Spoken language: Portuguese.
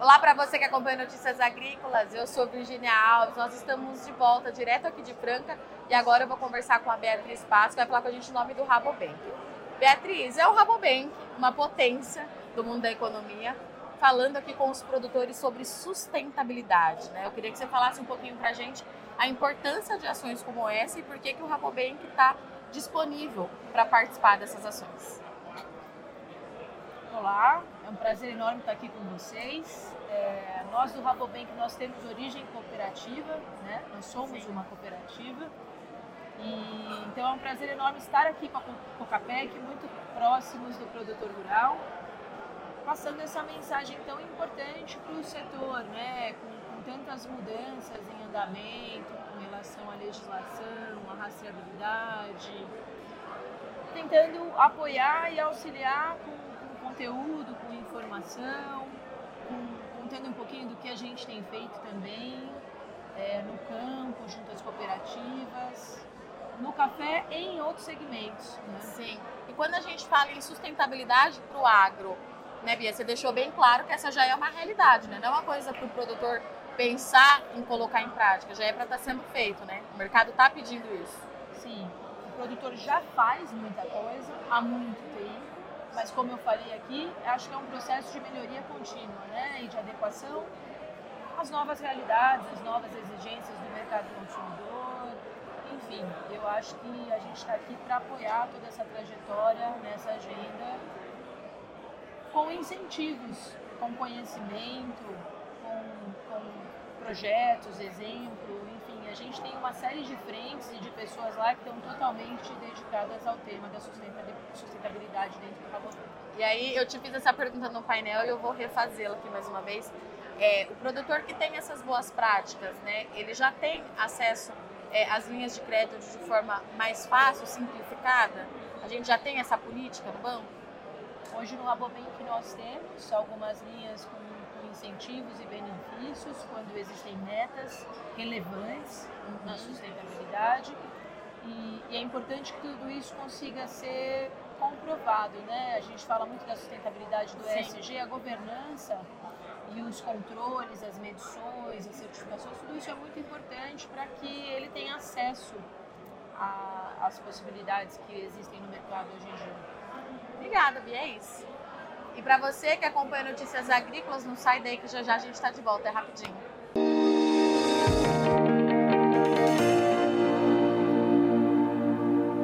Olá para você que acompanha Notícias Agrícolas, eu sou Virginia Alves, nós estamos de volta direto aqui de Franca e agora eu vou conversar com a Beatriz que vai falar com a gente o nome do Rabobank. Beatriz, é o Rabobank, uma potência do mundo da economia, falando aqui com os produtores sobre sustentabilidade. Né? Eu queria que você falasse um pouquinho para a gente a importância de ações como essa e por que, que o Rabobank está disponível para participar dessas ações. Olá, é um prazer enorme estar aqui com vocês. É, nós do Rabobank nós temos origem cooperativa, né? Nós somos Sim. uma cooperativa. E, então é um prazer enorme estar aqui com a Cocapec, muito próximos do produtor rural, passando essa mensagem tão importante para o setor, né? Com, com tantas mudanças em andamento, com relação à legislação, à rastreabilidade, tentando apoiar e auxiliar com conteúdo, com informação, com, contando um pouquinho do que a gente tem feito também é, no campo, junto às cooperativas, no café e em outros segmentos. Né? Sim. E quando a gente fala em sustentabilidade para o agro, né, Bia? Você deixou bem claro que essa já é uma realidade, né? Não é uma coisa para o produtor pensar em colocar em prática, já é para estar tá sendo feito, né? O mercado está pedindo isso. Sim, o produtor já faz muita coisa há muito tempo mas como eu falei aqui, acho que é um processo de melhoria contínua, né, e de adequação às novas realidades, às novas exigências do mercado consumidor. Enfim, eu acho que a gente está aqui para apoiar toda essa trajetória nessa agenda com incentivos, com conhecimento, com, com projetos, exemplo, a gente tem uma série de frentes e de pessoas lá que estão totalmente dedicadas ao tema da sustentabilidade dentro do Rabobank. E aí eu te fiz essa pergunta no painel e eu vou refazê-la aqui mais uma vez. É, o produtor que tem essas boas práticas, né, ele já tem acesso é, às linhas de crédito de forma mais fácil, simplificada? A gente já tem essa política no banco? Hoje no Rabobank nós temos algumas linhas com incentivos e benefícios quando existem metas relevantes uhum. na sustentabilidade e, e, é importante que tudo isso consiga ser comprovado, né? A gente fala muito da sustentabilidade do. ESG, a governança e os controles, as medições, as certificações, tudo isso é muito importante para que ele tenha acesso às possibilidades que existem no mercado hoje em dia. Obrigada, Bia, é isso. E para você que acompanha Notícias Agrícolas, não sai daí que já já a gente está de volta, é rapidinho.